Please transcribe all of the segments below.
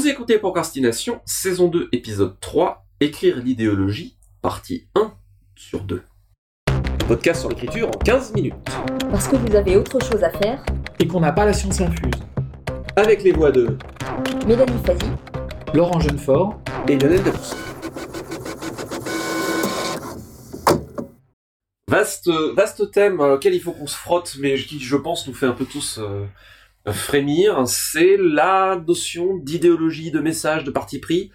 Vous écoutez Procrastination, saison 2, épisode 3, Écrire l'idéologie, partie 1 sur 2. Podcast sur l'écriture en 15 minutes. Parce que vous avez autre chose à faire, et qu'on n'a pas la science infuse. Avec les voix de Mélanie Fazi, Laurent Jeunefort, et Lionel Debus. Vaste, vaste thème euh, auquel il faut qu'on se frotte, mais qui, je pense, nous fait un peu tous euh, frémir. C'est la notion d'idéologie, de message, de parti pris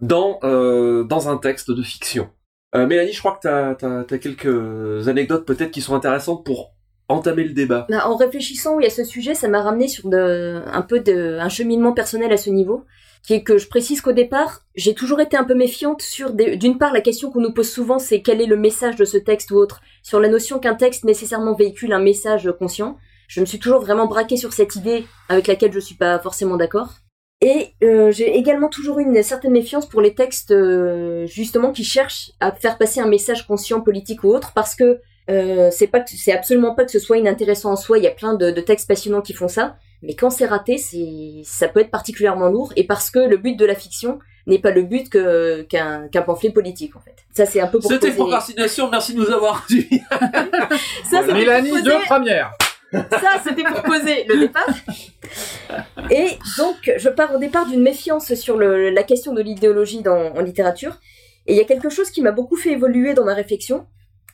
dans, euh, dans un texte de fiction. Euh, Mélanie, je crois que tu as, quelques anecdotes peut-être qui sont intéressantes pour entamer le débat. Bah, en réfléchissant à ce sujet, ça m'a ramené sur de, un peu de, un cheminement personnel à ce niveau, qui est que je précise qu'au départ, j'ai toujours été un peu méfiante sur, d'une part, la question qu'on nous pose souvent, c'est quel est le message de ce texte ou autre, sur la notion qu'un texte nécessairement véhicule un message conscient. Je me suis toujours vraiment braquée sur cette idée avec laquelle je suis pas forcément d'accord. Et euh, j'ai également toujours eu une certaine méfiance pour les textes euh, justement qui cherchent à faire passer un message conscient politique ou autre parce que euh, c'est pas c'est absolument pas que ce soit inintéressant en soi, il y a plein de, de textes passionnants qui font ça, mais quand c'est raté, c'est ça peut être particulièrement lourd et parce que le but de la fiction n'est pas le but que qu'un pamphlet politique en fait. Ça c'est un peu pour C'était poser- Procrastination, merci de nous avoir suivis. Ça, c'était Mélanie pour de poser- première. Ça, c'était pour poser le départ. Et donc, je pars au départ d'une méfiance sur la question de l'idéologie en littérature. Et il y a quelque chose qui m'a beaucoup fait évoluer dans ma réflexion,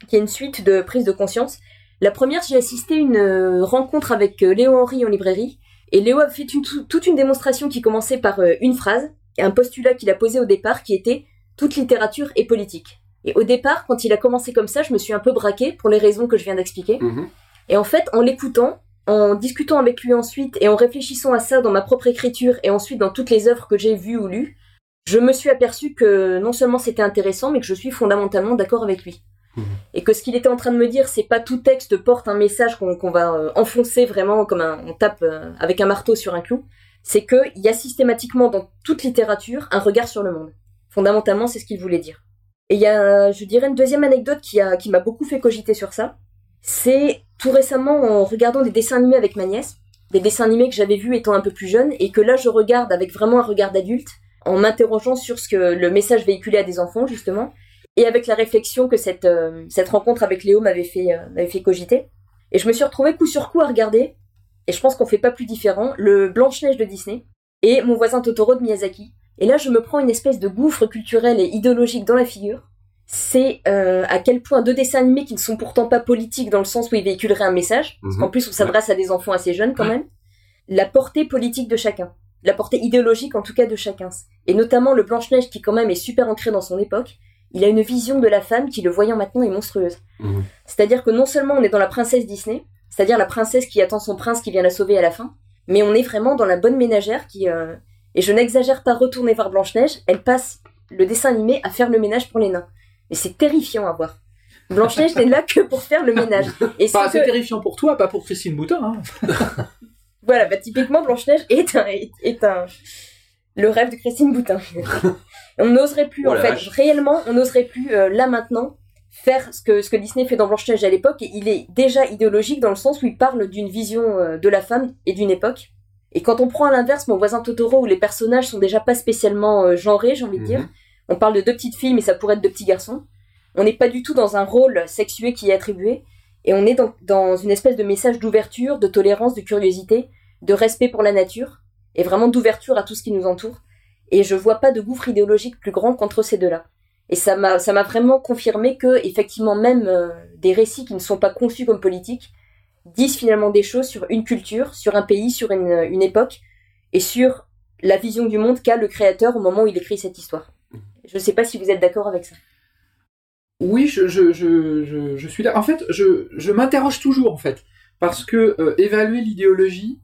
qui est une suite de prises de conscience. La première, j'ai assisté à une euh, rencontre avec euh, Léo Henry en librairie. Et Léo a fait toute une démonstration qui commençait par euh, une phrase, un postulat qu'il a posé au départ, qui était « toute littérature est politique ». Et au départ, quand il a commencé comme ça, je me suis un peu braquée pour les raisons que je viens d'expliquer. Mhm. Et en fait, en l'écoutant, en discutant avec lui ensuite et en réfléchissant à ça dans ma propre écriture et ensuite dans toutes les œuvres que j'ai vues ou lues, je me suis aperçu que non seulement c'était intéressant, mais que je suis fondamentalement d'accord avec lui. Mhm. Et que ce qu'il était en train de me dire, c'est pas tout texte porte un message qu'on va euh, enfoncer vraiment comme un, on tape euh, avec un marteau sur un clou. C'est qu'il y a systématiquement dans toute littérature un regard sur le monde. Fondamentalement, c'est ce qu'il voulait dire. Et il y a, je dirais, une deuxième anecdote qui a, qui m'a beaucoup fait cogiter sur ça. C'est tout récemment en regardant des dessins animés avec ma nièce, des dessins animés que j'avais vus étant un peu plus jeune et que là je regarde avec vraiment un regard d'adulte, en m'interrogeant sur ce que le message véhiculé à des enfants justement, et avec la réflexion que cette, euh, cette rencontre avec Léo m'avait fait, euh, m'avait fait cogiter. Et je me suis retrouvée coup sur coup à regarder, et je pense qu'on fait pas plus différent, le Blanche-Neige de Disney et mon voisin Totoro de Miyazaki. Et là je me prends une espèce de gouffre culturel et idéologique dans la figure, c'est euh, à quel point deux dessins animés qui ne sont pourtant pas politiques dans le sens où ils véhiculeraient un message, parce Mhm. qu'en plus on s'adresse à des enfants assez jeunes quand même, la portée politique de chacun, la portée idéologique en tout cas de chacun, et notamment le Blanche-Neige qui quand même est super ancré dans son époque, il a une vision de la femme qui le voyant maintenant est monstrueuse. Mhm. C'est-à-dire que non seulement on est dans la princesse Disney, c'est-à-dire la princesse qui attend son prince qui vient la sauver à la fin, mais on est vraiment dans la bonne ménagère qui... euh, Et je n'exagère pas retourner voir Blanche-Neige, elle passe le dessin animé à faire le ménage pour les nains. Et c'est terrifiant à voir. Blanche-Neige n'est là que pour faire le ménage. Et Enfin, c'est que- terrifiant pour toi, pas pour Christine Boutin. Hein. Voilà, bah, typiquement, Blanche-Neige est un, est, est un, le rêve de Christine Boutin. on n'oserait plus, Oh en fait, vache. réellement, on n'oserait plus, euh, là maintenant, faire ce que, ce que Disney fait dans Blanche-Neige à l'époque, et il est déjà idéologique dans le sens où il parle d'une vision euh, de la femme et d'une époque. Et quand on prend à l'inverse mon voisin Totoro, où les personnages sont déjà pas spécialement euh, genrés, j'ai envie de dire, Mhm. On parle de deux petites filles, mais ça pourrait être deux petits garçons. On n'est pas du tout dans un rôle sexué qui est attribué, et on est dans, une espèce de message d'ouverture, de tolérance, de curiosité, de respect pour la nature, et vraiment d'ouverture à tout ce qui nous entoure. Et je vois pas de gouffre idéologique plus grand qu'entre ces deux-là. Et ça m'a, vraiment confirmé que, effectivement, même euh, des récits qui ne sont pas conçus comme politiques disent finalement des choses sur une culture, sur un pays, sur une époque, et sur la vision du monde qu'a le créateur au moment où il écrit cette histoire. Je sais pas si vous êtes d'accord avec ça. Oui, je, je, je, je, je suis là. En fait, je, m'interroge toujours, en fait. Parce que euh, évaluer l'idéologie,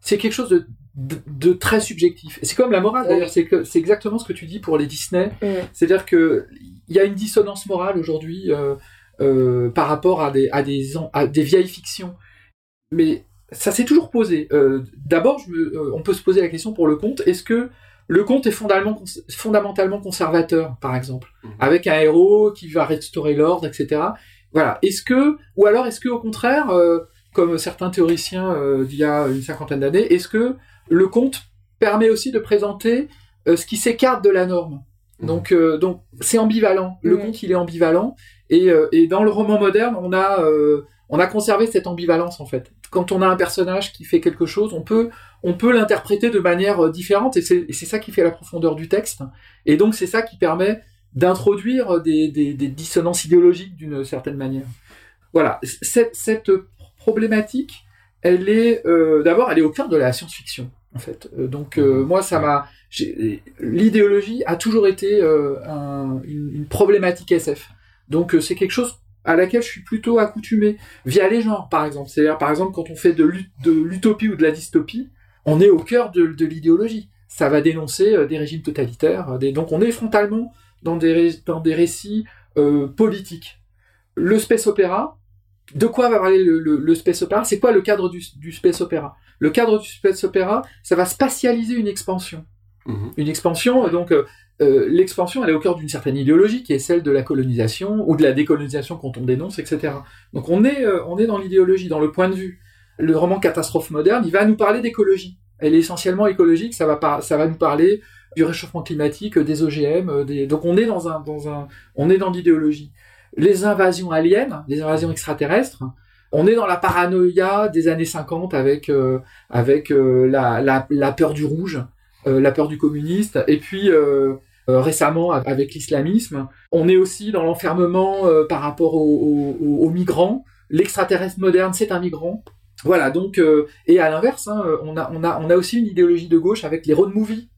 c'est quelque chose de, de, de très subjectif. C'est comme la morale, d'ailleurs. Oui. C'est exactement ce que tu dis pour les Disney. Mm. C'est-à-dire que il y a une dissonance morale aujourd'hui euh, euh, par rapport à des, à, des, an- à des vieilles fictions. Mais ça s'est toujours posé. D'abord, on peut se poser la question pour le conte. Est-ce que le conte est fondamentalement, cons- fondamentalement conservateur, par exemple, Mhm. avec un héros qui va restaurer l'ordre, etc. Voilà. Est-ce que, ou alors est-ce que au contraire, euh, comme certains théoriciens euh, d'il y a une cinquantaine d'années, est-ce que le conte permet aussi de présenter euh, ce qui s'écarte de la norme? Mhm. Donc, euh, donc c'est ambivalent. Le conte, il est ambivalent. Et, euh, et dans le roman moderne, on a, euh, on a conservé cette ambivalence en fait. Quand on a un personnage qui fait quelque chose, on peut, on peut l'interpréter de manière euh, différente. Et c'est ça qui fait la profondeur du texte. Et donc c'est ça qui permet d'introduire des, des, des dissonances idéologiques d'une certaine manière. Voilà, cette, cette problématique, elle est euh, d'abord, elle est au cœur de la science-fiction en fait. Euh, donc euh, moi, ça m'a, l'idéologie a toujours été euh, un- une, une problématique SF. Donc c'est quelque chose à laquelle je suis plutôt accoutumé via les genres, par exemple. C'est-à-dire, par exemple, quand on fait de l'utopie ou de la dystopie, on est au cœur de, de l'idéologie. Ça va dénoncer euh, des régimes totalitaires. euh, Des... Donc on est frontalement dans des, ré- dans des récits euh, politiques. Le space opéra, de quoi va parler le, le- le space opéra? C'est quoi le cadre du, du space opéra? Le cadre du space opéra, ça va spatialiser une expansion. Mhm. Une expansion, donc euh, l'expansion, elle est au cœur d'une certaine idéologie qui est celle de la colonisation ou de la décolonisation quand on dénonce, etc. Donc on est, euh, on est dans l'idéologie, dans le point de vue. Le roman Catastrophe moderne, il va nous parler d'écologie. Elle est essentiellement écologique, ça va, par- ça va nous parler du réchauffement climatique, des OGM, euh, des... donc on est dans un, dans un, on est dans l'idéologie. Les invasions aliens, les invasions extraterrestres, on est dans la paranoïa des années 50 avec, euh, avec euh, la, la, peur du rouge, euh, la peur du communiste, et puis euh, euh, récemment avec l'islamisme. On est aussi dans l'enfermement par rapport aux, aux- aux migrants. L'extraterrestre moderne, c'est un migrant. Voilà, donc, euh, et à l'inverse, hein, on, a, on, a, on a aussi une idéologie de gauche avec les road movies,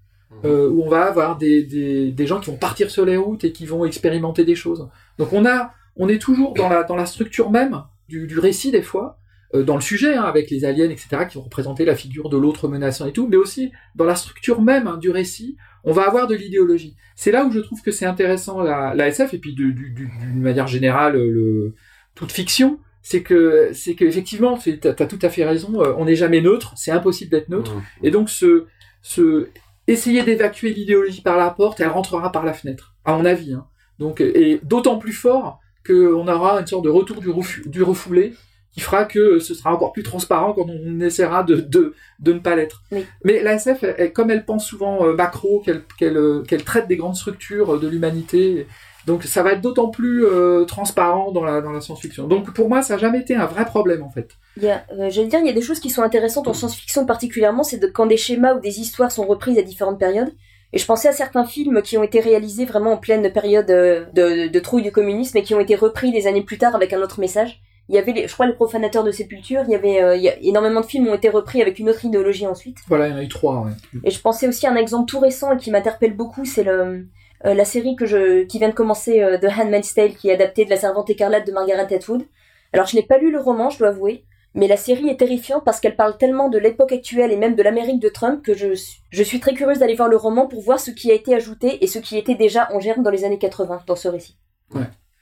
euh, où on va avoir des, des, des gens qui vont partir sur les routes et qui vont expérimenter des choses. Donc on, a, on est toujours dans la, dans la structure même du, du récit, des fois, euh, dans le sujet, hein, avec les aliens, etc., qui vont représenter la figure de l'autre menaçant et tout, mais aussi dans la structure même hein, du récit, on va avoir de l'idéologie. C'est là où je trouve que c'est intéressant la, la SF, et puis d'une manière générale, le, toute fiction, c'est que c'est que effectivement, tu as tout à fait raison, euh, on n'est jamais neutre, c'est impossible d'être neutre, Mhm. et donc ce, ce essayer d'évacuer l'idéologie par la porte, elle rentrera par la fenêtre, à mon avis. Hein. Donc et d'autant plus fort qu'on aura une sorte de retour du, refou- du refoulé qui fera que ce sera encore plus transparent quand on essaiera de, de, de ne pas l'être. Oui. Mais la SF, elle- comme elle pense souvent euh, macro, qu'elle qu'elle euh, qu'elle traite des grandes structures euh, de l'humanité, donc ça va être d'autant plus euh, transparent dans la, dans la science-fiction. Donc pour moi, ça n'a jamais été un vrai problème en fait. Euh, j'allais dire, il y a des choses qui sont intéressantes en science-fiction particulièrement, c'est de, quand des schémas ou des histoires sont reprises à différentes périodes. Et je pensais à certains films qui ont été réalisés vraiment en pleine période euh, de, de trouille du communisme et qui ont été repris des années plus tard avec un autre message. Il y avait, les, je crois, les profanateurs de sépulture. Il y avait, euh, il y a, énormément de films ont été repris avec une autre idéologie ensuite. Voilà, il y en a eu trois. Ouais. Et je pensais aussi à un exemple tout récent et qui m'interpelle beaucoup, c'est le, euh, la série que je, qui vient de commencer euh, de Handmaid's Tale, qui est adaptée de La Servante écarlate de Margaret Atwood. Alors je n'ai pas lu le roman, je dois avouer, mais la série est terrifiante parce qu'elle parle tellement de l'époque actuelle et même de l'Amérique de Trump que je, je suis très curieuse d'aller voir le roman pour voir ce qui a été ajouté et ce qui était déjà en germe dans les années 80 dans ce récit.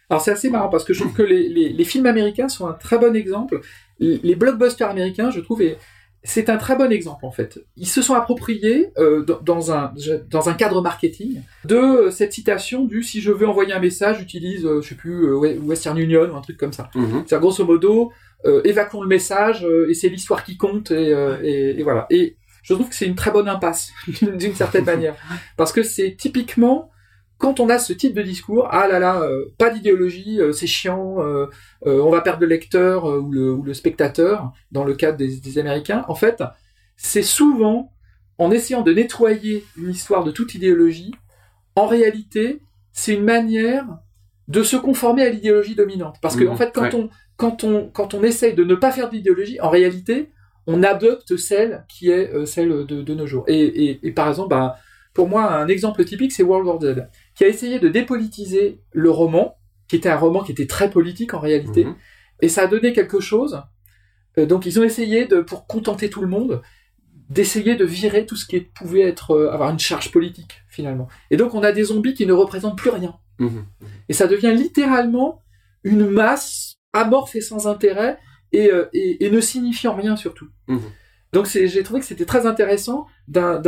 Alors c'est assez marrant parce que je trouve que les, les, films américains sont un très bon exemple. Les blockbusters américains, je trouve, et c'est un très bon exemple en fait. Ils se sont appropriés euh, dans, un dans un cadre marketing de euh, cette citation du si je veux envoyer un message, j'utilise euh, je sais plus We- Western Union ou un truc comme ça. Mhm. C'est grosso modo euh, évacuons le message euh, et c'est l'histoire qui compte et, et, et voilà. Et je trouve que c'est une très bonne impasse d'une certaine manière parce que c'est typiquement quand on a ce type de discours, ah là là, euh, pas d'idéologie, euh, c'est chiant, euh, on va perdre le lecteur ou, le, ou le spectateur, dans le cadre des, des Américains, en fait, c'est souvent en essayant de nettoyer une histoire de toute idéologie, en réalité, c'est une manière de se conformer à l'idéologie dominante. Parce que, Mhm, en fait, quand, ouais. on, quand, on, quand on essaye de ne pas faire d'idéologie, en réalité, on adopte celle qui est celle de, de nos jours. Et, et, et par exemple, bah, pour moi, un exemple typique, c'est World War Z, qui a essayé de dépolitiser le roman, qui était un roman qui était très politique en réalité, Mhm. et ça a donné quelque chose. Euh, donc ils ont essayé, de, pour contenter tout le monde, d'essayer de virer tout ce qui pouvait être euh, avoir une charge politique finalement. Et donc on a des zombies qui ne représentent plus rien. Mhm. Et ça devient littéralement une masse amorphe et sans intérêt et, euh, et, et ne signifiant rien surtout. Mhm. Donc j'ai trouvé que c'était très intéressant d'un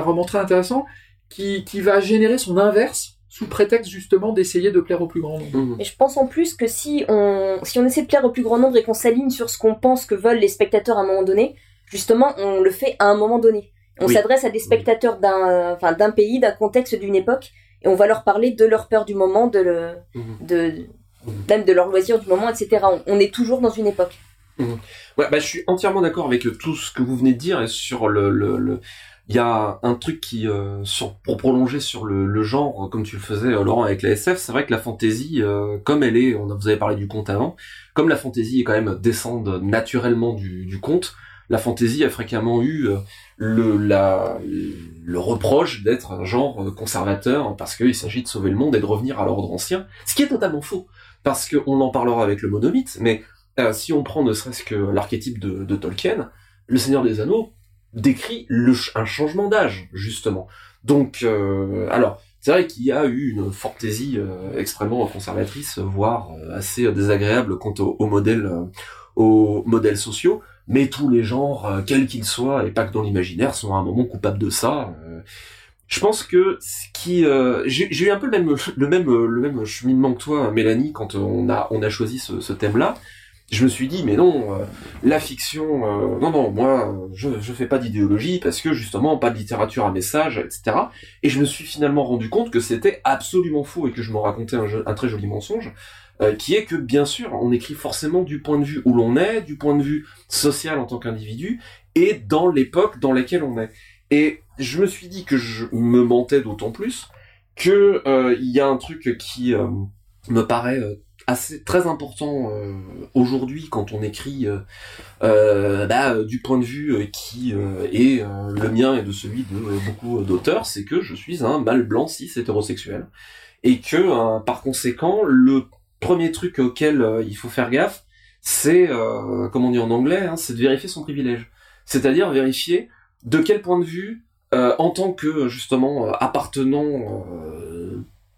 roman très intéressant qui, qui va générer son inverse sous prétexte justement d'essayer de plaire au plus grand nombre. Mhm. Et je pense en plus que si on, si on essaie de plaire au plus grand nombre et qu'on s'aligne sur ce qu'on pense que veulent les spectateurs à un moment donné, justement, on le fait à un moment donné. On Oui. s'adresse à des spectateurs d'un, enfin, d'un pays, d'un contexte, d'une époque, et on va leur parler de leur peur du moment, de le, Mhm. de, même de leur loisir du moment, etc. On, on est toujours dans une époque. Ouais, bah, je suis entièrement d'accord avec tout ce que vous venez de dire sur le, le, le- il y a un truc qui, euh, sur, pour prolonger sur le, genre, comme tu le faisais, euh, Laurent, avec la SF, c'est vrai que la fantasy, euh, comme elle est, on vous avez parlé du conte avant, comme la fantasy est quand même descende naturellement du, conte, la fantasy a fréquemment eu le, reproche d'être un genre conservateur parce qu'il s'agit de sauver le monde et de revenir à l'ordre ancien, ce qui est totalement faux, parce qu'on en parlera avec le monomythe, mais si on prend ne serait-ce que l'archétype de Tolkien, le Seigneur des Anneaux décrit le, un changement d'âge, justement. Donc, euh, alors, c'est vrai qu'il y a eu une fantaisie euh, extrêmement conservatrice, voire euh, assez désagréable quant au, au modèle, euh, aux modèles sociaux, mais tous les genres, euh, quels qu'ils soient, et pas que dans l'imaginaire, sont à un moment coupables de ça. euh. je pense que ce qui, euh, j'ai eu un peu le même, le même, le même cheminement que toi, Mélanie, quand on a, on a choisi ce, ce thème-là je me suis dit mais non euh, la fiction euh, non non moi je je fais pas d'idéologie parce que justement pas de littérature à message etc et je me suis finalement rendu compte que c'était absolument faux et que je me racontais un, un très joli mensonge euh, qui est que bien sûr on écrit forcément du point de vue où l'on est du point de vue social en tant qu'individu et dans l'époque dans laquelle on est. Et je me suis dit que je me mentais d'autant plus que il y a un truc qui me paraît assez très important euh, aujourd'hui quand on écrit euh, euh, bah, euh, du point de vue euh, qui est le mien et de celui de beaucoup d'auteurs, c'est que je suis un mâle blanc cis hétérosexuel. Et que par conséquent le premier truc auquel il faut faire gaffe, c'est comme on dit en anglais, hein, c'est de vérifier son privilège, c'est-à-dire vérifier de quel point de vue en tant que justement appartenant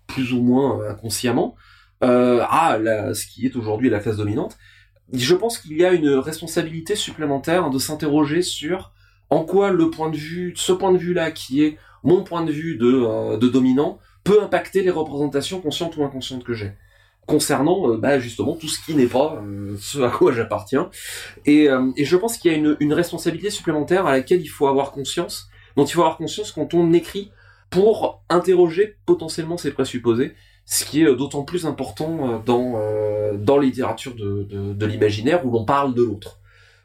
plus ou moins inconsciemment euh, à la, ce qui est aujourd'hui la classe dominante, je pense qu'il y a une responsabilité supplémentaire de s'interroger sur en quoi le point de vue, ce point de vue-là, qui est mon point de vue de, euh, dominant, peut impacter les représentations conscientes ou inconscientes que j'ai. Concernant euh, bah, justement tout ce qui n'est pas euh, ce à quoi j'appartiens. Et, et je pense qu'il y a une, une responsabilité supplémentaire à laquelle il faut avoir conscience, dont il faut avoir conscience quand on écrit pour interroger potentiellement ses présupposés ce qui est d'autant plus important euh, dans, euh, dans la littérature de, de, l'imaginaire où l'on parle de l'autre.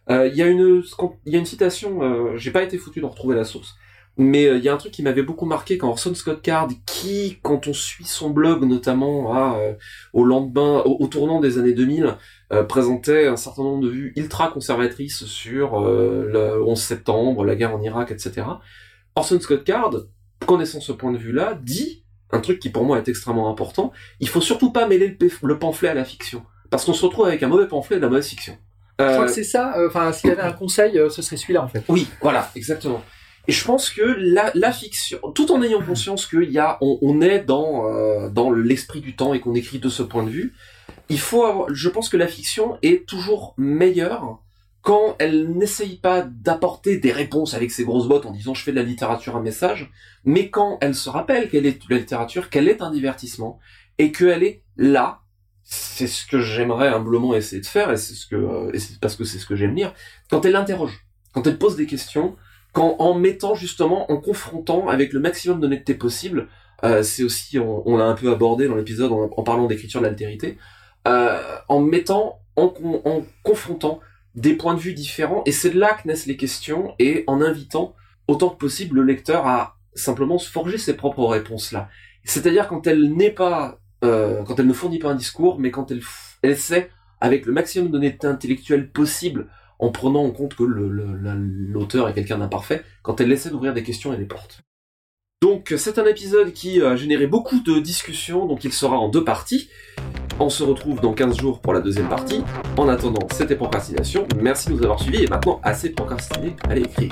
Euh, Il y, a une- y a une citation, j'ai pas été foutu d'en retrouver la source, mais il y a un truc qui m'avait beaucoup marqué quand Orson Scott Card, qui, quand on suit son blog notamment au lendemain, au, tournant des années 2000, euh, présentait un certain nombre de vues ultra conservatrices sur le 11 septembre, la guerre en Irak, etc. Orson Scott Card, connaissant ce point de vue-là, dit un truc qui pour moi est extrêmement important, il faut surtout pas mêler le, pamphlet à la fiction. Parce qu'on se retrouve avec un mauvais pamphlet et de la mauvaise fiction. Je Euh, crois que c'est ça. euh, Enfin, s'il y avait un conseil, euh, ce serait celui-là en fait. oui, voilà, exactement. Et je pense que la, la fiction, tout en ayant conscience qu'il y a, on, on est dans euh, dans l'esprit du temps et qu'on écrit de ce point de vue, il faut avoir, je pense que la fiction est toujours meilleure quand elle n'essaye pas d'apporter des réponses avec ses grosses bottes en disant je fais de la littérature un message, mais quand elle se rappelle qu'elle est de la littérature, qu'elle est un divertissement et qu'elle est là. C'est ce que j'aimerais humblement essayer de faire et c'est ce que et parce que c'est ce que j'aime lire. Quand elle interroge, quand elle pose des questions, quand en mettant justement, en confrontant avec le maximum d'honnêteté possible, euh, c'est aussi, on, l'a un peu abordé dans l'épisode en, en parlant d'écriture de l'altérité, euh, en mettant, en, en confrontant des points de vue différents, et c'est de là que naissent les questions, et en invitant autant que possible le lecteur à simplement se forger ses propres réponses là. C'est-à-dire quand elle n'est pas, euh, quand elle ne fournit pas un discours, mais quand elle, elle essaie, avec le maximum d'honnêteté intellectuelle possible, en prenant en compte que l'auteur est quelqu'un d'imparfait, quand elle essaie d'ouvrir des questions et des portes. Donc c'est un épisode qui a généré beaucoup de discussions, donc il sera en deux parties. On se retrouve dans 15 jours pour la deuxième partie. En attendant, c'était Procrastination. Merci de nous avoir suivis et maintenant, assez procrastiné, allez écrire.